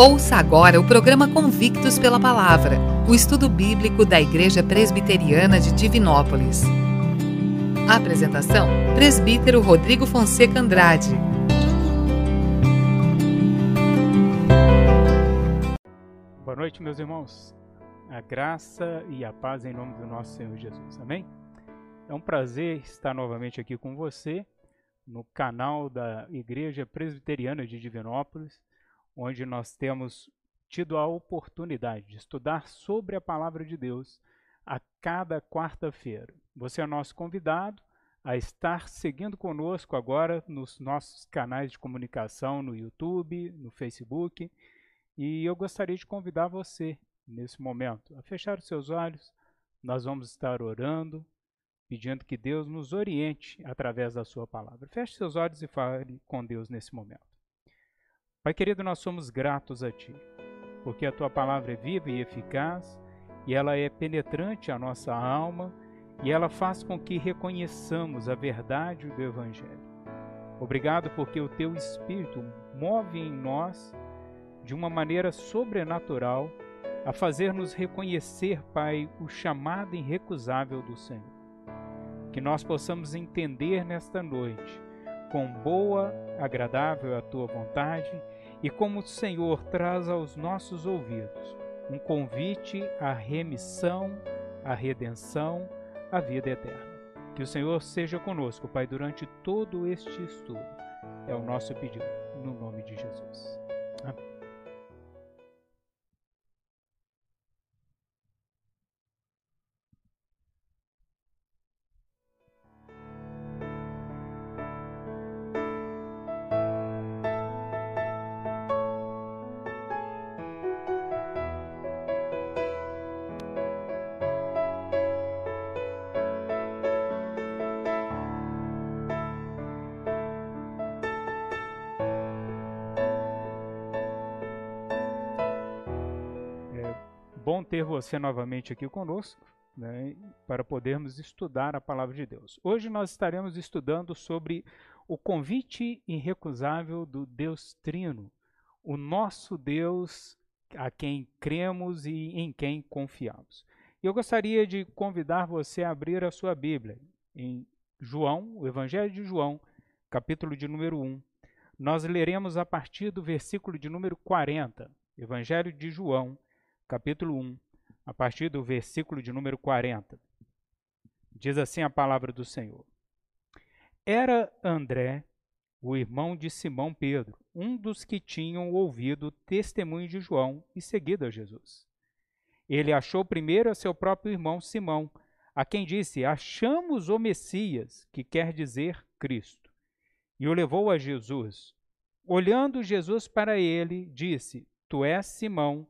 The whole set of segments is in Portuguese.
Ouça agora o programa Convictos pela Palavra, o estudo bíblico da Igreja Presbiteriana de Divinópolis. Apresentação: Presbítero Rodrigo Fonseca Andrade. Boa noite, meus irmãos. A graça e a paz em nome do nosso Senhor Jesus. Amém? É um prazer estar novamente aqui com você no canal da Igreja Presbiteriana de Divinópolis onde nós temos tido a oportunidade de estudar sobre a palavra de Deus a cada quarta-feira. Você é nosso convidado a estar seguindo conosco agora nos nossos canais de comunicação no YouTube, no Facebook. E eu gostaria de convidar você, nesse momento, a fechar os seus olhos. Nós vamos estar orando, pedindo que Deus nos oriente através da Sua palavra. Feche seus olhos e fale com Deus nesse momento. Pai querido, nós somos gratos a Ti, porque a Tua palavra é viva e eficaz, e ela é penetrante à nossa alma, e ela faz com que reconheçamos a verdade do Evangelho. Obrigado porque o Teu Espírito move em nós, de uma maneira sobrenatural, a fazer-nos reconhecer, Pai, o chamado irrecusável do Senhor. Que nós possamos entender nesta noite, com boa, agradável a Tua vontade, e como o Senhor traz aos nossos ouvidos um convite à remissão, à redenção, à vida eterna. Que o Senhor seja conosco, Pai, durante todo este estudo. É o nosso pedido, no nome de Jesus. Amém. Ter você novamente aqui conosco, né, para podermos estudar a palavra de Deus. Hoje nós estaremos estudando sobre o convite irrecusável do Deus Trino, o nosso Deus a quem cremos e em quem confiamos. Eu gostaria de convidar você a abrir a sua Bíblia em João, o Evangelho de João, capítulo de número 1. Nós leremos a partir do versículo de número 40, Evangelho de João, capítulo 1, a partir do versículo de número 40. Diz assim a palavra do Senhor: Era André, o irmão de Simão Pedro, um dos que tinham ouvido o testemunho de João e seguido a Jesus. Ele achou primeiro a seu próprio irmão Simão, a quem disse: Achamos o Messias, que quer dizer Cristo. E o levou a Jesus. Olhando Jesus para ele, disse: Tu és Simão,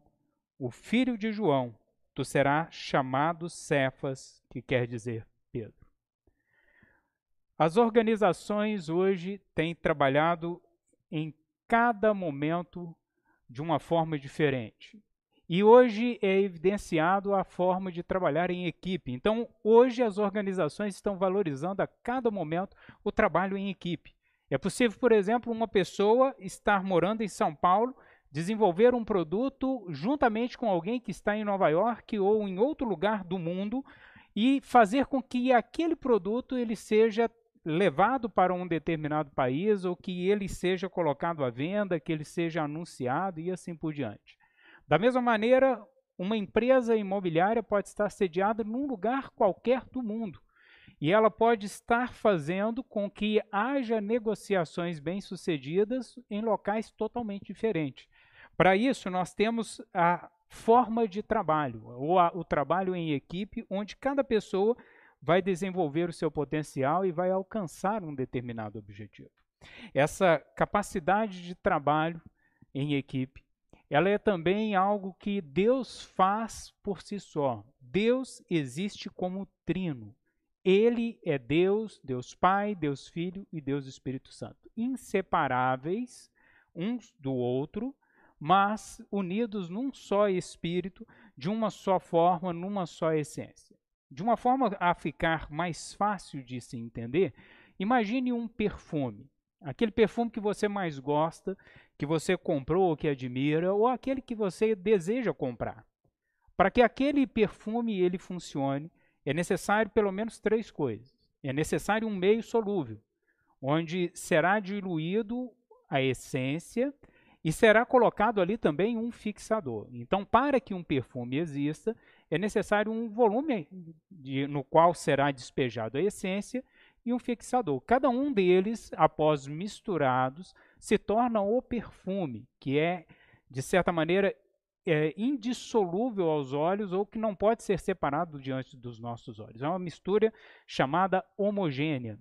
o filho de João, tu serás chamado Cefas, que quer dizer Pedro. As organizações hoje têm trabalhado em cada momento de uma forma diferente. E hoje é evidenciado a forma de trabalhar em equipe. Então, hoje as organizações estão valorizando a cada momento o trabalho em equipe. É possível, por exemplo, uma pessoa estar morando em São Paulo desenvolver um produto juntamente com alguém que está em Nova York ou em outro lugar do mundo e fazer com que aquele produto ele seja levado para um determinado país ou que ele seja colocado à venda, que ele seja anunciado e assim por diante. Da mesma maneira, uma empresa imobiliária pode estar sediada num lugar qualquer do mundo. E ela pode estar fazendo com que haja negociações bem-sucedidas em locais totalmente diferentes. Para isso, nós temos a forma de trabalho, ou a, o trabalho em equipe, onde cada pessoa vai desenvolver o seu potencial e vai alcançar um determinado objetivo. Essa capacidade de trabalho em equipe, ela é também algo que Deus faz por si só. Deus existe como trino. Ele é Deus, Deus Pai, Deus Filho e Deus Espírito Santo, inseparáveis uns do outro, mas unidos num só espírito, de uma só forma, numa só essência. De uma forma a ficar mais fácil de se entender, imagine um perfume. Aquele perfume que você mais gosta, que você comprou ou que admira, ou aquele que você deseja comprar. Para que aquele perfume ele funcione, é necessário pelo menos três coisas. É necessário um meio solúvel, onde será diluído a essência e será colocado ali também um fixador. Então, para que um perfume exista, é necessário um volume de, no qual será despejado a essência e um fixador. Cada um deles, após misturados, se torna o perfume, que é, de certa maneira, é, indissolúvel aos olhos ou que não pode ser separado diante dos nossos olhos. É uma mistura chamada homogênea.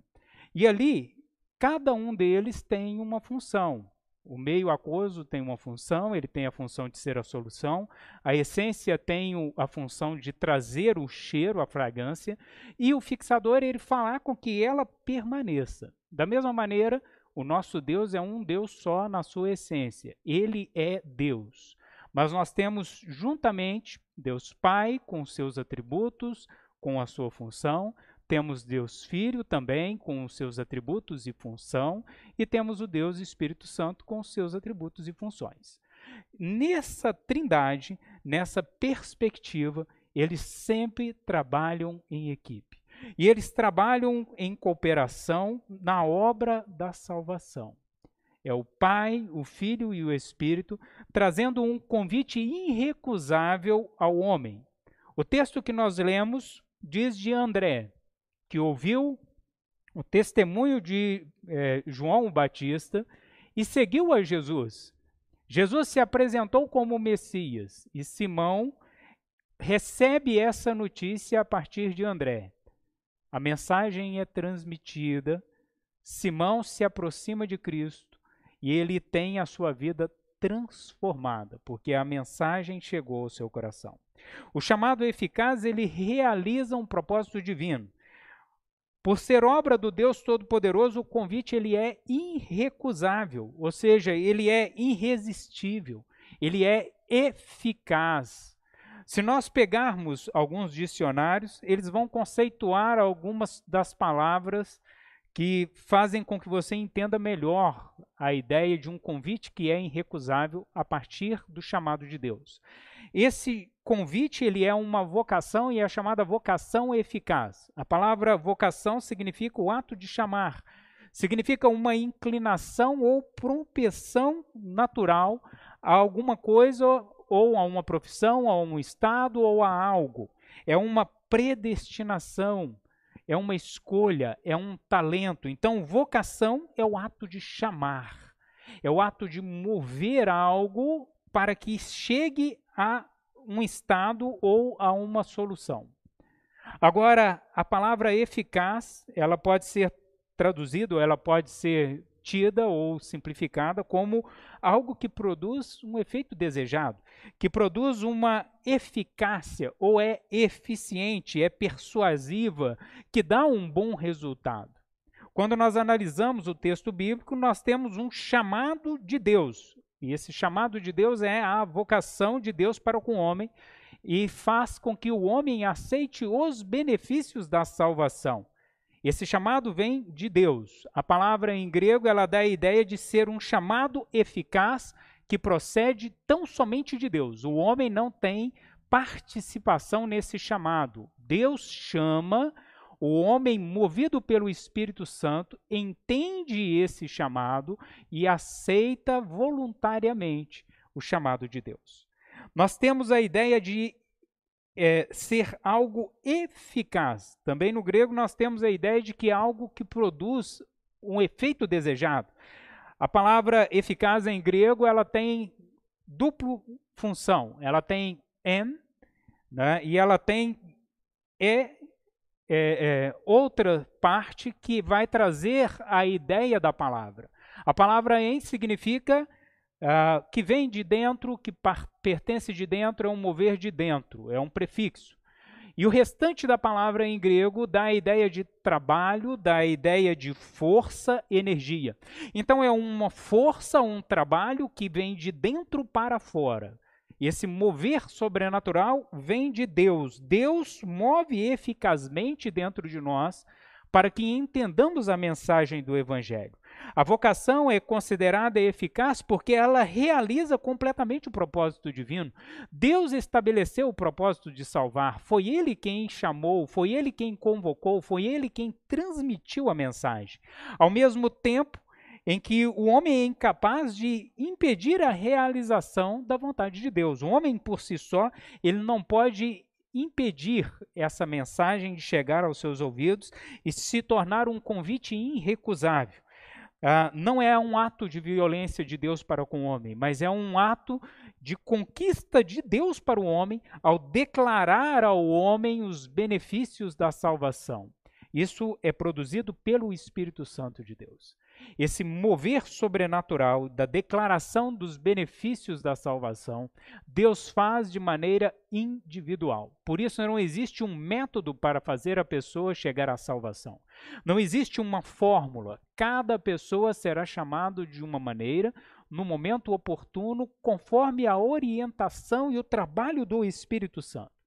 E ali, cada um deles tem uma função. O meio aquoso tem uma função, ele tem a função de ser a solução, a essência tem a função de trazer o cheiro, a fragrância, e o fixador ele falar com que ela permaneça. Da mesma maneira, o nosso Deus é um Deus só na sua essência. Ele é Deus. Mas nós temos juntamente Deus Pai com seus atributos, com a sua função, temos Deus Filho também, com os seus atributos e função, e temos o Deus Espírito Santo com os seus atributos e funções. Nessa trindade, nessa perspectiva, eles sempre trabalham em equipe. E eles trabalham em cooperação na obra da salvação. É o Pai, o Filho e o Espírito trazendo um convite irrecusável ao homem. O texto que nós lemos diz de André: que ouviu o testemunho de é, João Batista e seguiu a Jesus. Jesus se apresentou como Messias e Simão recebe essa notícia a partir de André. A mensagem é transmitida, Simão se aproxima de Cristo e ele tem a sua vida transformada, porque a mensagem chegou ao seu coração. O chamado eficaz, ele realiza um propósito divino. Por ser obra do Deus Todo-Poderoso, o convite ele é irrecusável, ou seja, ele é irresistível, ele é eficaz. Se nós pegarmos alguns dicionários, eles vão conceituar algumas das palavras que fazem com que você entenda melhor a ideia de um convite que é irrecusável a partir do chamado de Deus. Esse convite ele é uma vocação e é chamada vocação eficaz. A palavra vocação significa o ato de chamar, significa uma inclinação ou propensão natural a alguma coisa ou a uma profissão, a um estado ou a algo. É uma predestinação, é uma escolha, é um talento. Então, vocação é o ato de chamar, é o ato de mover algo para que chegue a um estado ou a uma solução. Agora, a palavra eficaz, ela pode ser traduzida, ela pode ser tida ou simplificada como algo que produz um efeito desejado, que produz uma eficácia ou é eficiente, é persuasiva, que dá um bom resultado. Quando nós analisamos o texto bíblico, nós temos um chamado de Deus, e esse chamado de Deus é a vocação de Deus para com o homem e faz com que o homem aceite os benefícios da salvação. Esse chamado vem de Deus. A palavra em grego ela dá a ideia de ser um chamado eficaz que procede tão somente de Deus. O homem não tem participação nesse chamado. Deus chama o homem, movido pelo Espírito Santo, entende esse chamado e aceita voluntariamente o chamado de Deus. Nós temos a ideia de é, ser algo eficaz. Também no grego nós temos a ideia de que é algo que produz um efeito desejado. A palavra eficaz em grego ela tem duplo função. Ela tem en né, e ela tem e é, é, outra parte que vai trazer a ideia da palavra. A palavra em significa uh, que vem de dentro, que pertence de dentro, é um mover de dentro, é um prefixo. E o restante da palavra em grego dá a ideia de trabalho, dá a ideia de força, energia. Então é uma força, um trabalho que vem de dentro para fora. E esse mover sobrenatural vem de Deus. Deus move eficazmente dentro de nós para que entendamos a mensagem do Evangelho. A vocação é considerada eficaz porque ela realiza completamente o propósito divino. Deus estabeleceu o propósito de salvar. Foi Ele quem chamou, foi Ele quem convocou, foi Ele quem transmitiu a mensagem. Ao mesmo tempo em que o homem é incapaz de impedir a realização da vontade de Deus. O homem por si só, ele não pode impedir essa mensagem de chegar aos seus ouvidos e se tornar um convite irrecusável. Ah, não é um ato de violência de Deus para com o homem, mas é um ato de conquista de Deus para o homem ao declarar ao homem os benefícios da salvação. Isso é produzido pelo Espírito Santo de Deus esse mover sobrenatural da declaração dos benefícios da salvação, Deus faz de maneira individual. Por isso não existe um método para fazer a pessoa chegar à salvação. Não existe uma fórmula. Cada pessoa será chamado de uma maneira, no momento oportuno, conforme a orientação e o trabalho do Espírito Santo.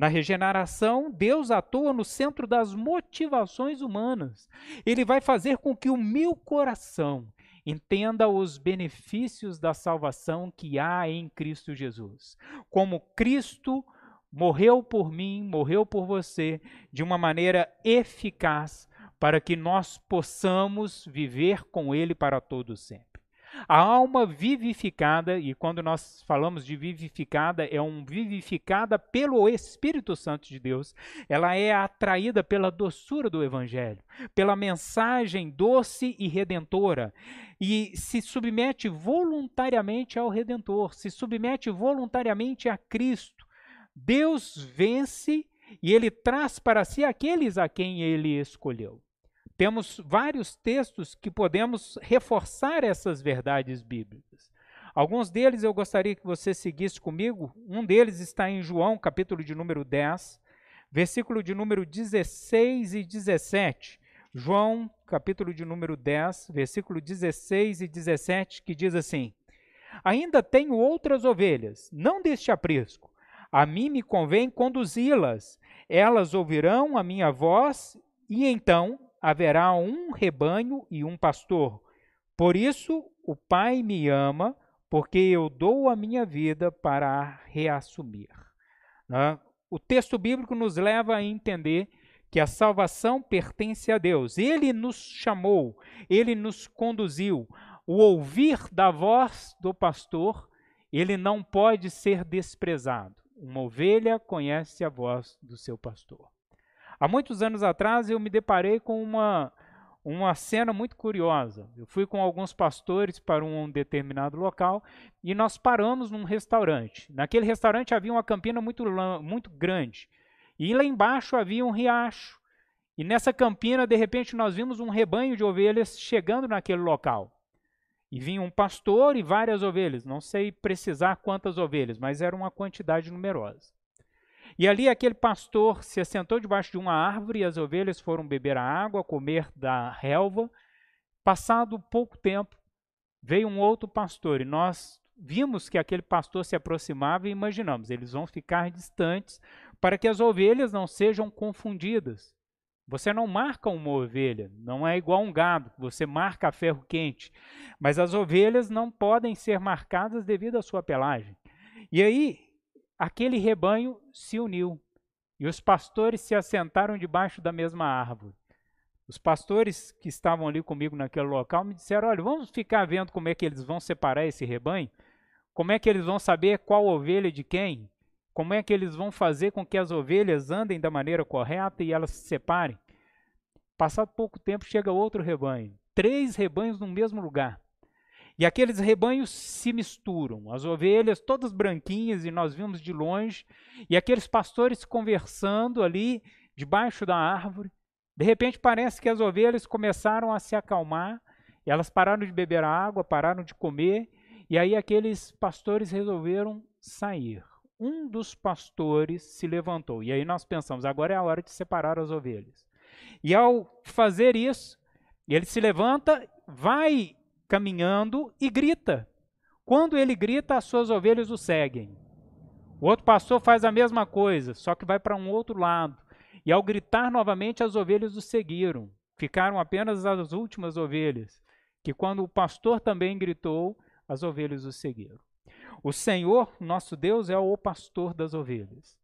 Na regeneração, Deus atua no centro das motivações humanas. Ele vai fazer com que o meu coração entenda os benefícios da salvação que há em Cristo Jesus. Como Cristo morreu por mim, morreu por você, de uma maneira eficaz, para que nós possamos viver com Ele para todo sempre. A alma vivificada, e quando nós falamos de vivificada, é um vivificada pelo Espírito Santo de Deus. Ela é atraída pela doçura do Evangelho, pela mensagem doce e redentora, e se submete voluntariamente ao Redentor, se submete voluntariamente a Cristo. Deus vence e ele traz para si aqueles a quem ele escolheu. Temos vários textos que podemos reforçar essas verdades bíblicas. Alguns deles eu gostaria que você seguisse comigo. Um deles está em João, capítulo de número 10, versículo de número 16 e 17. João, capítulo de número 10, versículo 16 e 17, que diz assim: Ainda tenho outras ovelhas, não deste aprisco. A mim me convém conduzi-las. Elas ouvirão a minha voz, e então haverá um rebanho e um pastor. Por isso o Pai me ama, porque eu dou a minha vida para reassumir. Né? O texto bíblico nos leva a entender que a salvação pertence a Deus. Ele nos chamou, ele nos conduziu. O ouvir da voz do pastor, ele não pode ser desprezado. Uma ovelha conhece a voz do seu pastor. Há muitos anos atrás eu me deparei com uma, uma cena muito curiosa. Eu fui com alguns pastores para um determinado local e nós paramos num restaurante. Naquele restaurante havia uma campina muito, muito grande. E lá embaixo havia um riacho. E nessa campina, de repente, nós vimos um rebanho de ovelhas chegando naquele local. E vinha um pastor e várias ovelhas. Não sei precisar quantas ovelhas, mas era uma quantidade numerosa. E ali aquele pastor se assentou debaixo de uma árvore e as ovelhas foram beber a água, comer da relva. Passado pouco tempo, veio um outro pastor e nós vimos que aquele pastor se aproximava e imaginamos, eles vão ficar distantes para que as ovelhas não sejam confundidas. Você não marca uma ovelha, não é igual um gado, você marca a ferro quente. Mas as ovelhas não podem ser marcadas devido à sua pelagem. E aí, aquele rebanho se uniu e os pastores se assentaram debaixo da mesma árvore. Os pastores que estavam ali comigo naquele local me disseram: olha, vamos ficar vendo como é que eles vão separar esse rebanho, como é que eles vão saber qual ovelha de quem, como é que eles vão fazer com que as ovelhas andem da maneira correta e elas se separem. Passado pouco tempo chega outro rebanho, três rebanhos no mesmo lugar. E aqueles rebanhos se misturam, as ovelhas todas branquinhas, e nós vimos de longe, e aqueles pastores conversando ali debaixo da árvore. De repente parece que as ovelhas começaram a se acalmar, elas pararam de beber água, pararam de comer, e aí aqueles pastores resolveram sair. Um dos pastores se levantou, e aí nós pensamos, agora é a hora de separar as ovelhas. E ao fazer isso, ele se levanta, vai caminhando e grita. Quando ele grita, as suas ovelhas o seguem. O outro pastor faz a mesma coisa, só que vai para um outro lado. E ao gritar novamente, as ovelhas o seguiram. Ficaram apenas as últimas ovelhas. que quando o pastor também gritou, as ovelhas o seguiram. O Senhor, nosso Deus, é o pastor das ovelhas.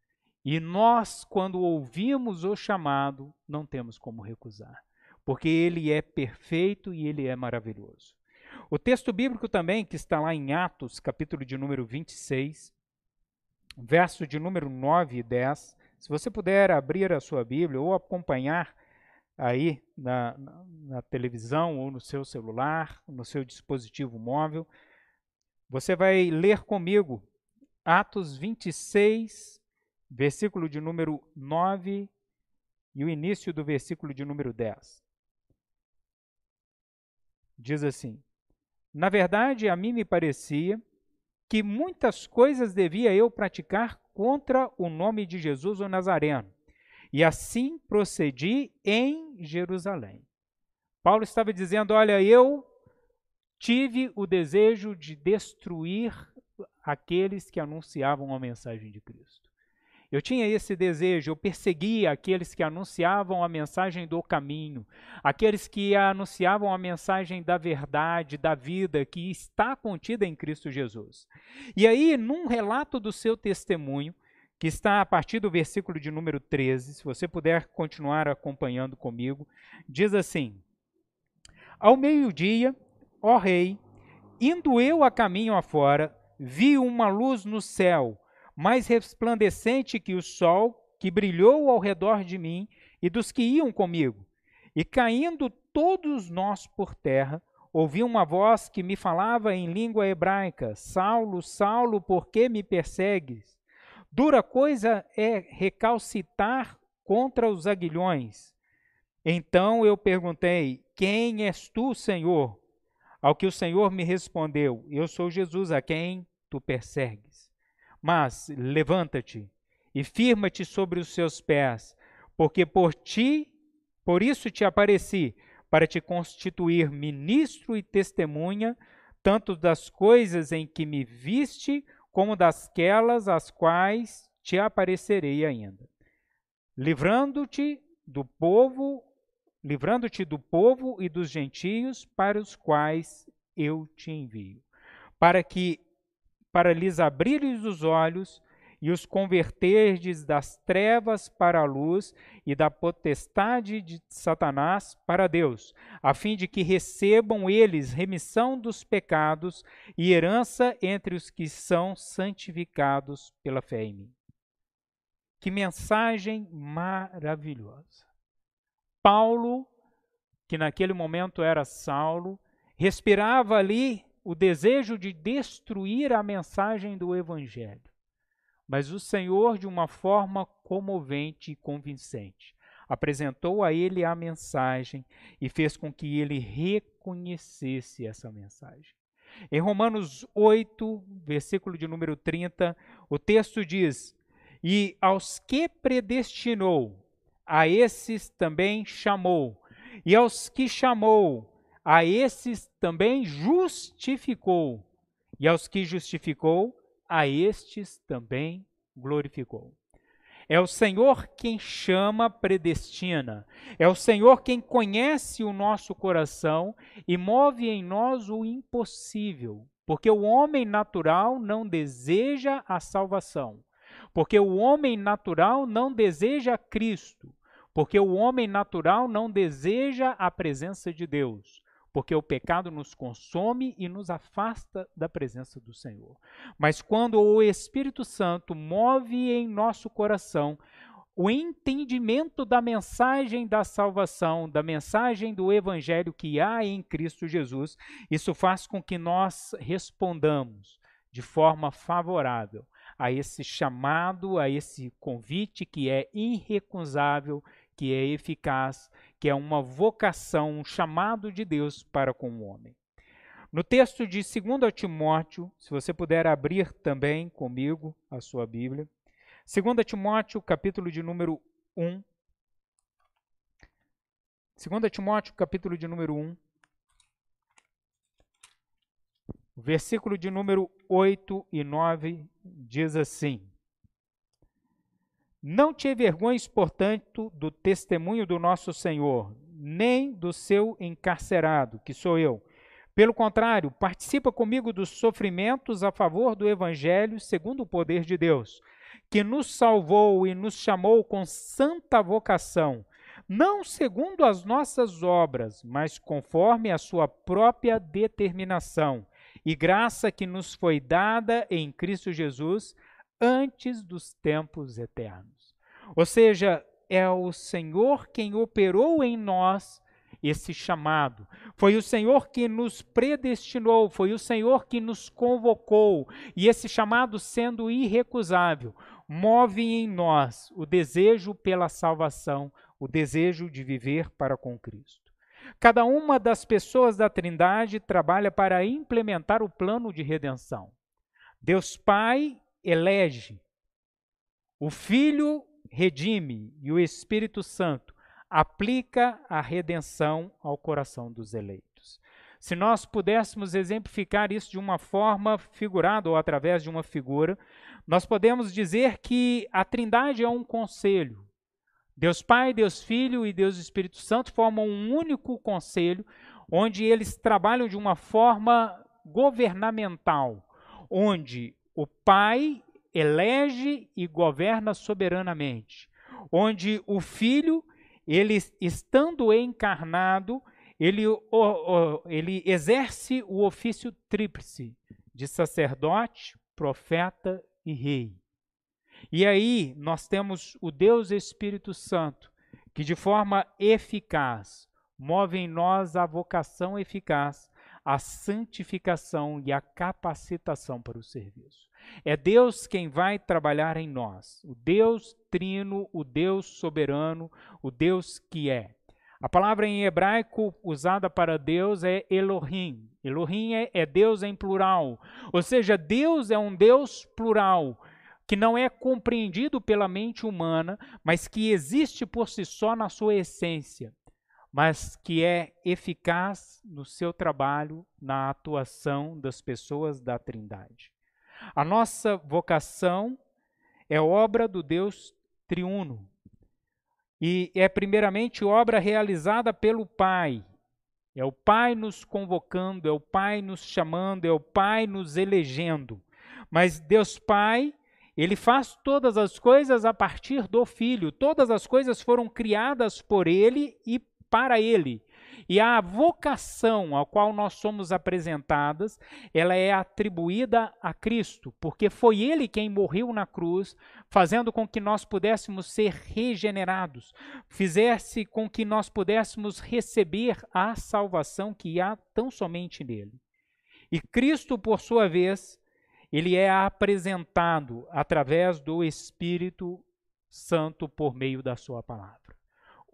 E nós, quando ouvimos o chamado, não temos como recusar, porque ele é perfeito e ele é maravilhoso. O texto bíblico também, que está lá em Atos, capítulo de número 26, verso de número 9 e 10. Se você puder abrir a sua Bíblia ou acompanhar aí na, na, na televisão ou no seu celular, no seu dispositivo móvel, você vai ler comigo Atos 26, versículo de número 9 e o início do versículo de número 10. Diz assim: Na verdade, a mim me parecia que muitas coisas devia eu praticar contra o nome de Jesus o Nazareno. E assim procedi em Jerusalém. Paulo estava dizendo: Olha, eu tive o desejo de destruir aqueles que anunciavam a mensagem de Cristo. Eu tinha esse desejo, eu perseguia aqueles que anunciavam a mensagem do caminho, aqueles que anunciavam a mensagem da verdade, da vida que está contida em Cristo Jesus. E aí, num relato do seu testemunho, que está a partir do versículo de número 13, se você puder continuar acompanhando comigo, diz assim: Ao meio-dia, ó rei, indo eu a caminho afora, vi uma luz no céu mais resplandecente que o sol, que brilhou ao redor de mim e dos que iam comigo. E caindo todos nós por terra, ouvi uma voz que me falava em língua hebraica: Saulo, Saulo, por que me persegues? Dura coisa é recalcitar contra os aguilhões. Então eu perguntei: Quem és tu, Senhor? Ao que o Senhor me respondeu: Eu sou Jesus a quem tu persegues. Mas levanta-te e firma-te sobre os seus pés, porque por ti, por isso te apareci, para te constituir ministro e testemunha, tanto das coisas em que me viste, como dasquelas às quais te aparecerei ainda. Livrando-te do povo, livrando-te do povo e dos gentios para os quais eu te envio, para que para lhes abrires os olhos e os converterdes das trevas para a luz e da potestade de Satanás para Deus, a fim de que recebam eles remissão dos pecados e herança entre os que são santificados pela fé em mim. Que mensagem maravilhosa! Paulo, que naquele momento era Saulo, respirava ali o desejo de destruir a mensagem do Evangelho. Mas o Senhor, de uma forma comovente e convincente, apresentou a ele a mensagem e fez com que ele reconhecesse essa mensagem. Em Romanos 8, versículo de número 30, o texto diz: E aos que predestinou, a esses também chamou, e aos que chamou, a esses também justificou, e aos que justificou, a estes também glorificou. É o Senhor quem chama, predestina. É o Senhor quem conhece o nosso coração e move em nós o impossível. Porque o homem natural não deseja a salvação. Porque o homem natural não deseja Cristo. Porque o homem natural não deseja a presença de Deus porque o pecado nos consome e nos afasta da presença do Senhor. Mas quando o Espírito Santo move em nosso coração o entendimento da mensagem da salvação, da mensagem do evangelho que há em Cristo Jesus, isso faz com que nós respondamos de forma favorável a esse chamado, a esse convite que é irrecusável, que é eficaz que é uma vocação, um chamado de Deus para com o homem. No texto de 2 Timóteo, se você puder abrir também comigo a sua Bíblia, 2 Timóteo, capítulo de número 1. 2 Timóteo, capítulo de número 1. Versículo de número 8 e 9 diz assim: não te envergonhes, portanto, do testemunho do nosso Senhor, nem do seu encarcerado, que sou eu, Pelo contrário, participa comigo dos sofrimentos a favor do Evangelho segundo o poder de Deus, que nos salvou e nos chamou com santa vocação, não segundo as nossas obras, mas conforme a sua própria determinação e graça que nos foi dada em Cristo Jesus antes dos tempos eternos. Ou seja, é o Senhor quem operou em nós esse chamado. Foi o Senhor que nos predestinou, foi o Senhor que nos convocou, e esse chamado, sendo irrecusável, move em nós o desejo pela salvação, o desejo de viver para com Cristo. Cada uma das pessoas da Trindade trabalha para implementar o plano de redenção. Deus Pai elege, o Filho redime e o Espírito Santo aplica a redenção ao coração dos eleitos. Se nós pudéssemos exemplificar isso de uma forma figurada ou através de uma figura, nós podemos dizer que a Trindade é um conselho. Deus Pai, Deus Filho e Deus Espírito Santo formam um único conselho, onde eles trabalham de uma forma governamental, onde o Pai elege e governa soberanamente, onde o Filho ele estando encarnado, ele, ele exerce o ofício tríplice de sacerdote, profeta e rei. E aí nós temos o Deus Espírito Santo, que de forma eficaz move em nós a vocação eficaz, a santificação e a capacitação para o serviço. É Deus quem vai trabalhar em nós, o Deus trino, o Deus soberano, o Deus que é. A palavra em hebraico usada para Deus é Elohim. Elohim é, é Deus em plural. Ou seja, Deus é um Deus plural, que não é compreendido pela mente humana, mas que existe por si só na sua essência, mas que é eficaz no seu trabalho, na atuação das pessoas da Trindade. A nossa vocação é obra do Deus triuno. E é primeiramente obra realizada pelo Pai. É o Pai nos convocando, é o Pai nos chamando, é o Pai nos elegendo. Mas Deus Pai, ele faz todas as coisas a partir do Filho. Todas as coisas foram criadas por ele e para ele. E a vocação ao qual nós somos apresentadas, ela é atribuída a Cristo, porque foi ele quem morreu na cruz, fazendo com que nós pudéssemos ser regenerados, fizesse com que nós pudéssemos receber a salvação que há tão somente nele. E Cristo, por sua vez, ele é apresentado através do Espírito Santo por meio da sua palavra.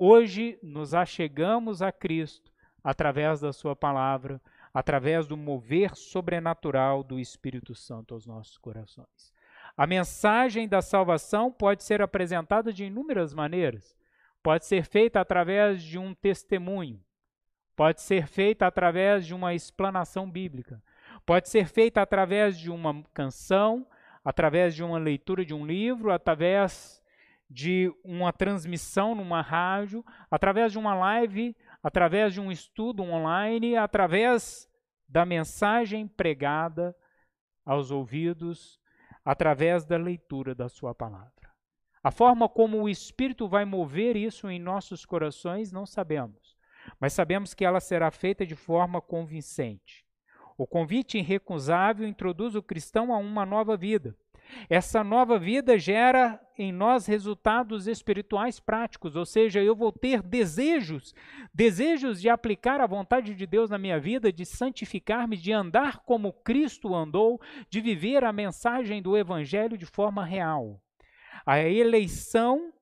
Hoje nos achegamos a Cristo através da Sua palavra, através do mover sobrenatural do Espírito Santo aos nossos corações. A mensagem da salvação pode ser apresentada de inúmeras maneiras. Pode ser feita através de um testemunho, pode ser feita através de uma explanação bíblica, pode ser feita através de uma canção, através de uma leitura de um livro, através de uma transmissão numa rádio, através de uma live, através de um estudo online, através da mensagem pregada aos ouvidos, através da leitura da Sua palavra. A forma como o Espírito vai mover isso em nossos corações, não sabemos, mas sabemos que ela será feita de forma convincente. O convite irrecusável introduz o cristão a uma nova vida. Essa nova vida gera em nós resultados espirituais práticos, ou seja, eu vou ter desejos, desejos de aplicar a vontade de Deus na minha vida, de santificar-me, de andar como Cristo andou, de viver a mensagem do Evangelho de forma real. A eleição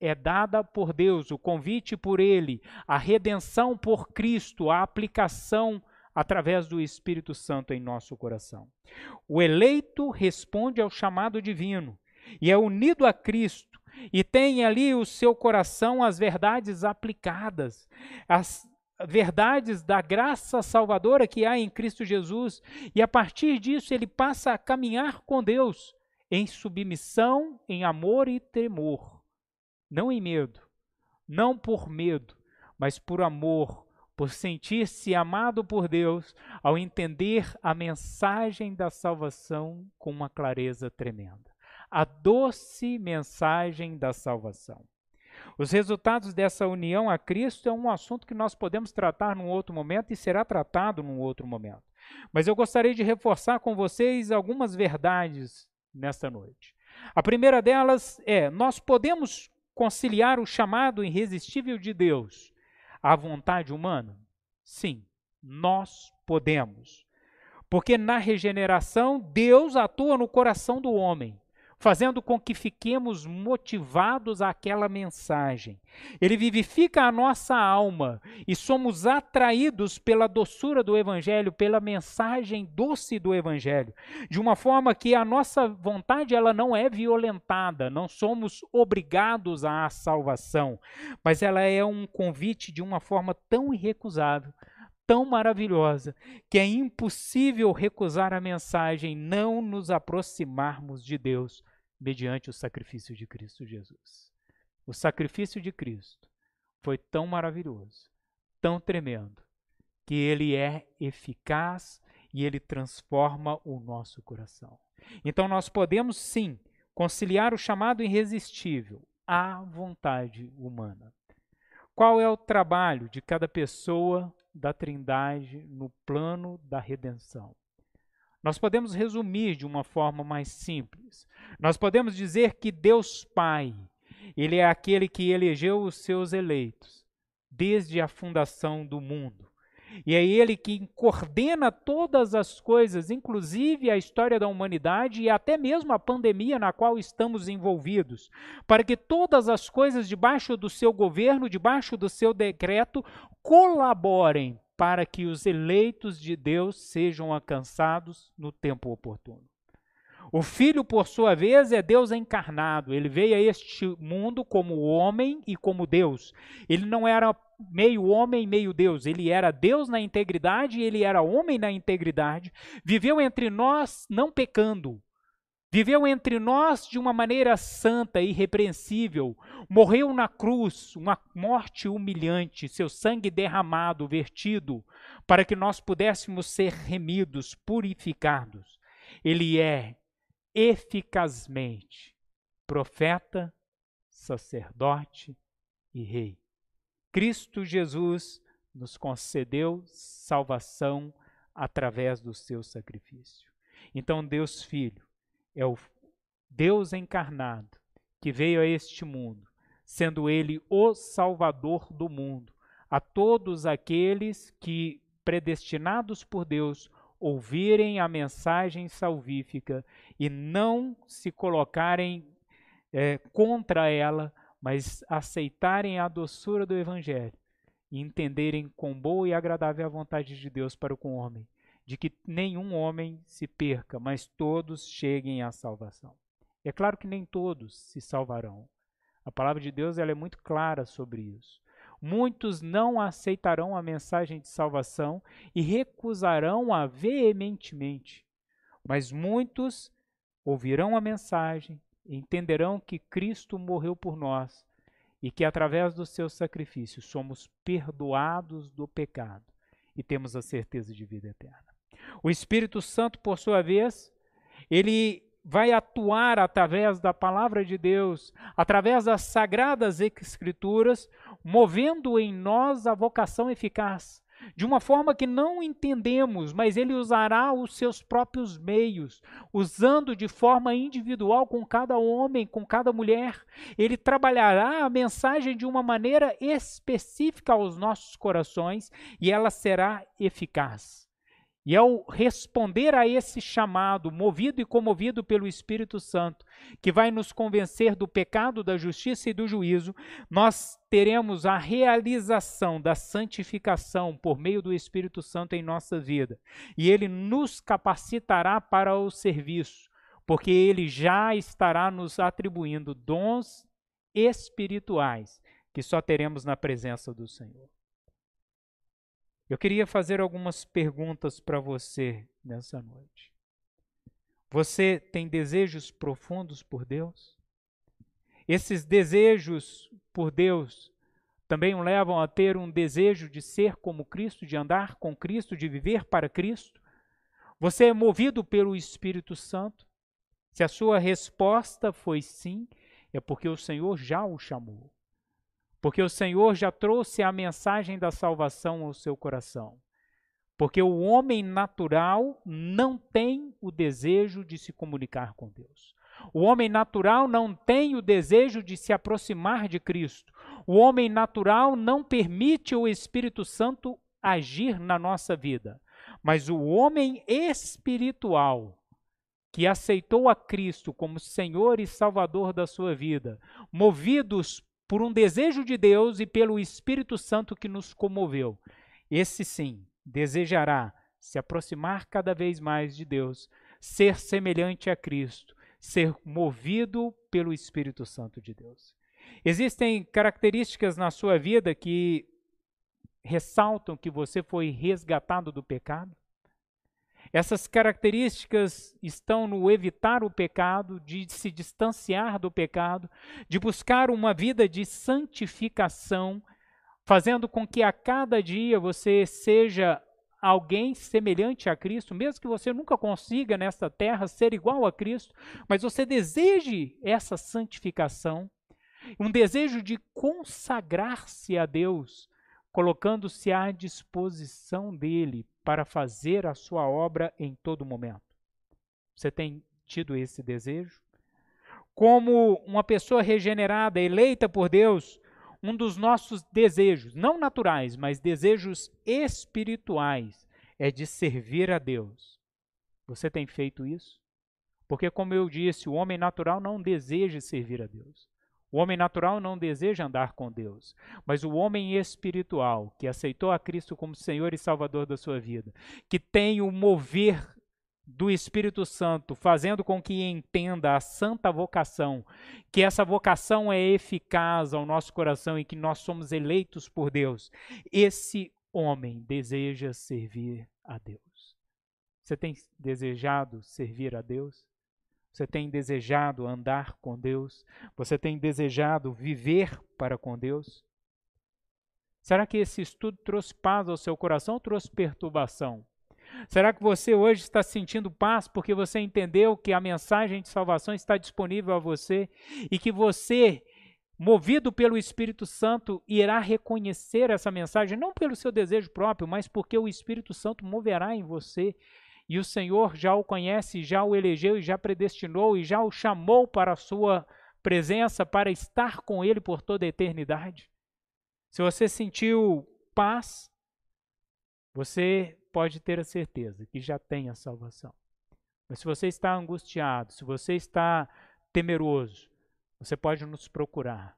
é dada por Deus, o convite por Ele, a redenção por Cristo, a aplicação através do Espírito Santo em nosso coração. O eleito responde ao chamado divino e é unido a Cristo e tem ali o seu coração as verdades aplicadas, as verdades da graça salvadora que há em Cristo Jesus, e a partir disso ele passa a caminhar com Deus em submissão, em amor e temor, não em medo, não por medo, mas por amor, por sentir-se amado por Deus ao entender a mensagem da salvação com uma clareza tremenda. A doce mensagem da salvação. Os resultados dessa união a Cristo é um assunto que nós podemos tratar num outro momento e será tratado num outro momento. Mas eu gostaria de reforçar com vocês algumas verdades nesta noite. A primeira delas é: nós podemos conciliar o chamado irresistível de Deus à vontade humana? Sim, nós podemos. Porque na regeneração, Deus atua no coração do homem fazendo com que fiquemos motivados àquela mensagem. Ele vivifica a nossa alma e somos atraídos pela doçura do Evangelho, pela mensagem doce do Evangelho, de uma forma que a nossa vontade ela não é violentada, não somos obrigados à salvação, mas ela é um convite de uma forma tão irrecusável tão maravilhosa que é impossível recusar a mensagem, não nos aproximarmos de Deus mediante o sacrifício de Cristo Jesus. O sacrifício de Cristo foi tão maravilhoso, tão tremendo, que ele é eficaz e ele transforma o nosso coração. Então nós podemos sim conciliar o chamado irresistível à vontade humana. Qual é o trabalho de cada pessoa da Trindade no plano da redenção? Nós podemos resumir de uma forma mais simples. Nós podemos dizer que Deus Pai, Ele é aquele que elegeu os seus eleitos desde a fundação do mundo. E é Ele que coordena todas as coisas, inclusive a história da humanidade e até mesmo a pandemia na qual estamos envolvidos, para que todas as coisas debaixo do seu governo, debaixo do seu decreto, colaborem para que os eleitos de Deus sejam alcançados no tempo oportuno. O Filho, por sua vez, é Deus encarnado. Ele veio a este mundo como homem e como Deus. Ele não era meio homem, meio Deus. Ele era Deus na integridade e ele era homem na integridade. Viveu entre nós não pecando, Viveu entre nós de uma maneira santa e irrepreensível, morreu na cruz, uma morte humilhante, seu sangue derramado, vertido, para que nós pudéssemos ser remidos, purificados. Ele é eficazmente profeta, sacerdote e rei. Cristo Jesus nos concedeu salvação através do seu sacrifício. Então, Deus Filho, é o Deus encarnado que veio a este mundo, sendo ele o Salvador do mundo, a todos aqueles que, predestinados por Deus, ouvirem a mensagem salvífica e não se colocarem é, contra ela, mas aceitarem a doçura do Evangelho e entenderem quão boa e agradável a vontade de Deus para com o homem de que nenhum homem se perca, mas todos cheguem à salvação. É claro que nem todos se salvarão. A palavra de Deus ela é muito clara sobre isso. Muitos não aceitarão a mensagem de salvação e recusarão-a veementemente, mas muitos ouvirão a mensagem, entenderão que Cristo morreu por nós e que através do seu sacrifício somos perdoados do pecado e temos a certeza de vida eterna. O Espírito Santo, por sua vez, ele vai atuar através da palavra de Deus, através das sagradas escrituras, movendo em nós a vocação eficaz. De uma forma que não entendemos, mas ele usará os seus próprios meios, usando de forma individual com cada homem, com cada mulher. Ele trabalhará a mensagem de uma maneira específica aos nossos corações e ela será eficaz. E ao responder a esse chamado, movido e comovido pelo Espírito Santo, que vai nos convencer do pecado, da justiça e do juízo, nós teremos a realização da santificação por meio do Espírito Santo em nossa vida. E ele nos capacitará para o serviço, porque ele já estará nos atribuindo dons espirituais que só teremos na presença do Senhor. Eu queria fazer algumas perguntas para você nessa noite. Você tem desejos profundos por Deus? Esses desejos por Deus também o levam a ter um desejo de ser como Cristo, de andar com Cristo, de viver para Cristo? Você é movido pelo Espírito Santo? Se a sua resposta foi sim, é porque o Senhor já o chamou. Porque o Senhor já trouxe a mensagem da salvação ao seu coração. Porque o homem natural não tem o desejo de se comunicar com Deus. O homem natural não tem o desejo de se aproximar de Cristo. O homem natural não permite o Espírito Santo agir na nossa vida. Mas o homem espiritual, que aceitou a Cristo como Senhor e Salvador da sua vida, movidos por um desejo de Deus e pelo Espírito Santo que nos comoveu, esse sim desejará se aproximar cada vez mais de Deus, ser semelhante a Cristo, ser movido pelo Espírito Santo de Deus. Existem características na sua vida que ressaltam que você foi resgatado do pecado? Essas características estão no evitar o pecado, de se distanciar do pecado, de buscar uma vida de santificação, fazendo com que a cada dia você seja alguém semelhante a Cristo, mesmo que você nunca consiga nesta terra ser igual a Cristo, mas você deseje essa santificação, um desejo de consagrar-se a Deus, colocando-se à disposição dele para fazer a sua obra em todo momento. Você tem tido esse desejo? Como uma pessoa regenerada, eleita por Deus, um dos nossos desejos, não naturais, mas desejos espirituais, é de servir a Deus. Você tem feito isso? Porque, como eu disse, o homem natural não deseja servir a Deus. O homem natural não deseja andar com Deus, mas o homem espiritual, que aceitou a Cristo como Senhor e Salvador da sua vida, que tem o mover do Espírito Santo, fazendo com que entenda a santa vocação, que essa vocação é eficaz ao nosso coração e que nós somos eleitos por Deus. Esse homem deseja servir a Deus. Você tem desejado servir a Deus? Você tem desejado andar com Deus? Você tem desejado viver para com Deus? Será que esse estudo trouxe paz ao seu coração ou trouxe perturbação? Será que você hoje está sentindo paz porque você entendeu que a mensagem de salvação está disponível a você e que você, movido pelo Espírito Santo, irá reconhecer essa mensagem, não pelo seu desejo próprio, mas porque o Espírito Santo moverá em você e o Senhor já o conhece, já o elegeu e já predestinou e já o chamou para a sua presença, para estar com Ele por toda a eternidade. Se você sentiu paz, você pode ter a certeza que já tem a salvação. Mas se você está angustiado, se você está temeroso, você pode nos procurar.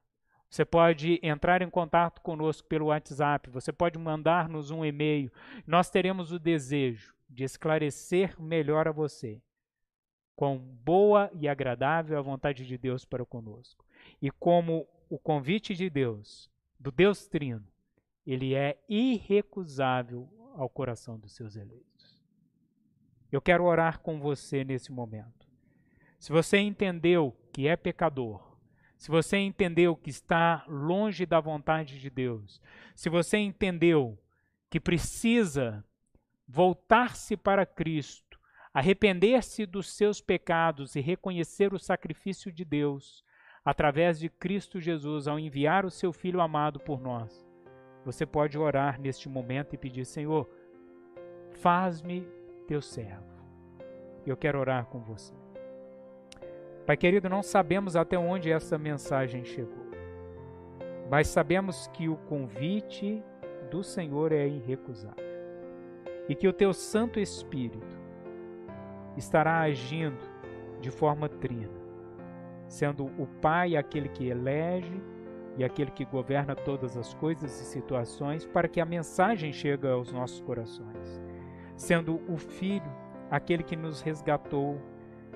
Você pode entrar em contato conosco pelo WhatsApp, você pode mandar-nos um e-mail. Nós teremos o desejo de esclarecer melhor a você quão boa e agradável é a vontade de Deus para conosco. E como o convite de Deus, do Deus Trino, ele é irrecusável ao coração dos seus eleitos. Eu quero orar com você nesse momento. Se você entendeu que é pecador, se você entendeu que está longe da vontade de Deus, se você entendeu que precisa voltar-se para Cristo, arrepender-se dos seus pecados e reconhecer o sacrifício de Deus através de Cristo Jesus ao enviar o seu Filho amado por nós, você pode orar neste momento e pedir: Senhor, faz-me teu servo. Eu quero orar com você. Pai querido, não sabemos até onde essa mensagem chegou, mas sabemos que o convite do Senhor é irrecusável e que o teu Santo Espírito estará agindo de forma trina, sendo o Pai aquele que elege e aquele que governa todas as coisas e situações para que a mensagem chegue aos nossos corações, sendo o Filho aquele que nos resgatou,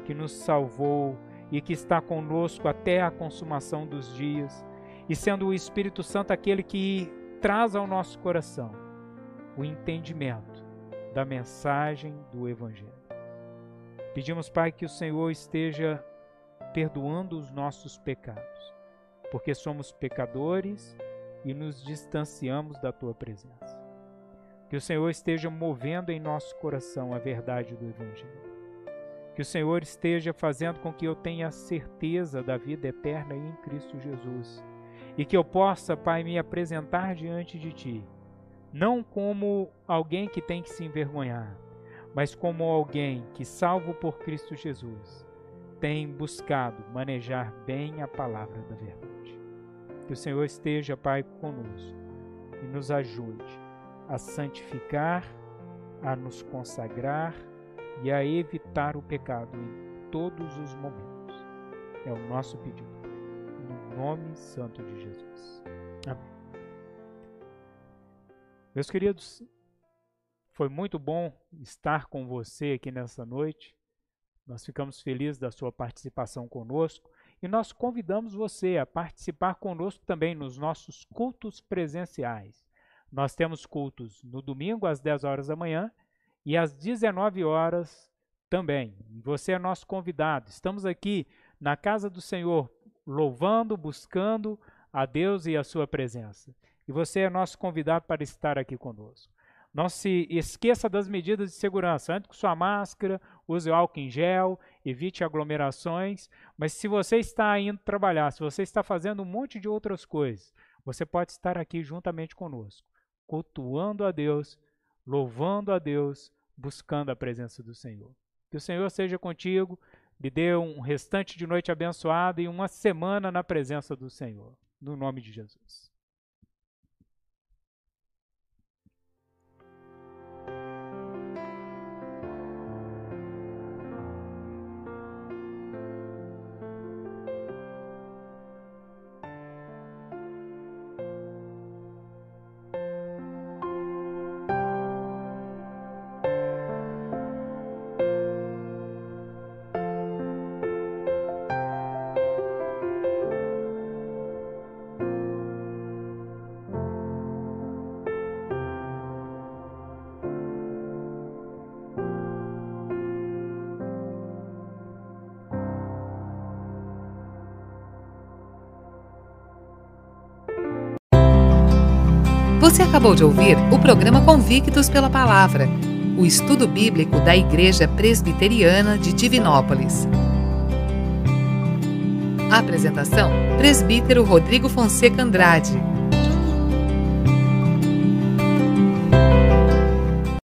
que nos salvou e que está conosco até a consumação dos dias, e sendo o Espírito Santo aquele que traz ao nosso coração o entendimento da mensagem do Evangelho. Pedimos, Pai, que o Senhor esteja perdoando os nossos pecados, porque somos pecadores e nos distanciamos da tua presença. Que o Senhor esteja movendo em nosso coração a verdade do Evangelho. Que o Senhor esteja fazendo com que eu tenha certeza da vida eterna em Cristo Jesus. E que eu possa, Pai, me apresentar diante de Ti, não como alguém que tem que se envergonhar, mas como alguém que, salvo por Cristo Jesus, tem buscado manejar bem a palavra da verdade. Que o Senhor esteja, Pai, conosco e nos ajude a santificar, a nos consagrar e a evitar o pecado em todos os momentos. É o nosso pedido. No nome santo de Jesus. Amém. Meus queridos, foi muito bom estar com você aqui nessa noite. Nós ficamos felizes da sua participação conosco e nós convidamos você a participar conosco também nos nossos cultos presenciais. Nós temos cultos no domingo às 10 horas da manhã e às 19 horas também. Você é nosso convidado. Estamos aqui na casa do Senhor, louvando, buscando a Deus e a sua presença. E você é nosso convidado para estar aqui conosco. Não se esqueça das medidas de segurança. Ande com sua máscara, use o álcool em gel, evite aglomerações. Mas se você está indo trabalhar, se você está fazendo um monte de outras coisas, você pode estar aqui juntamente conosco, cultuando a Deus, louvando a Deus, buscando a presença do Senhor. Que o Senhor seja contigo, lhe dê um restante de noite abençoada e uma semana na presença do Senhor. No nome de Jesus. Acabou de ouvir o programa Convictos pela Palavra, o estudo bíblico da Igreja Presbiteriana de Divinópolis. Apresentação: Presbítero Rodrigo Fonseca Andrade.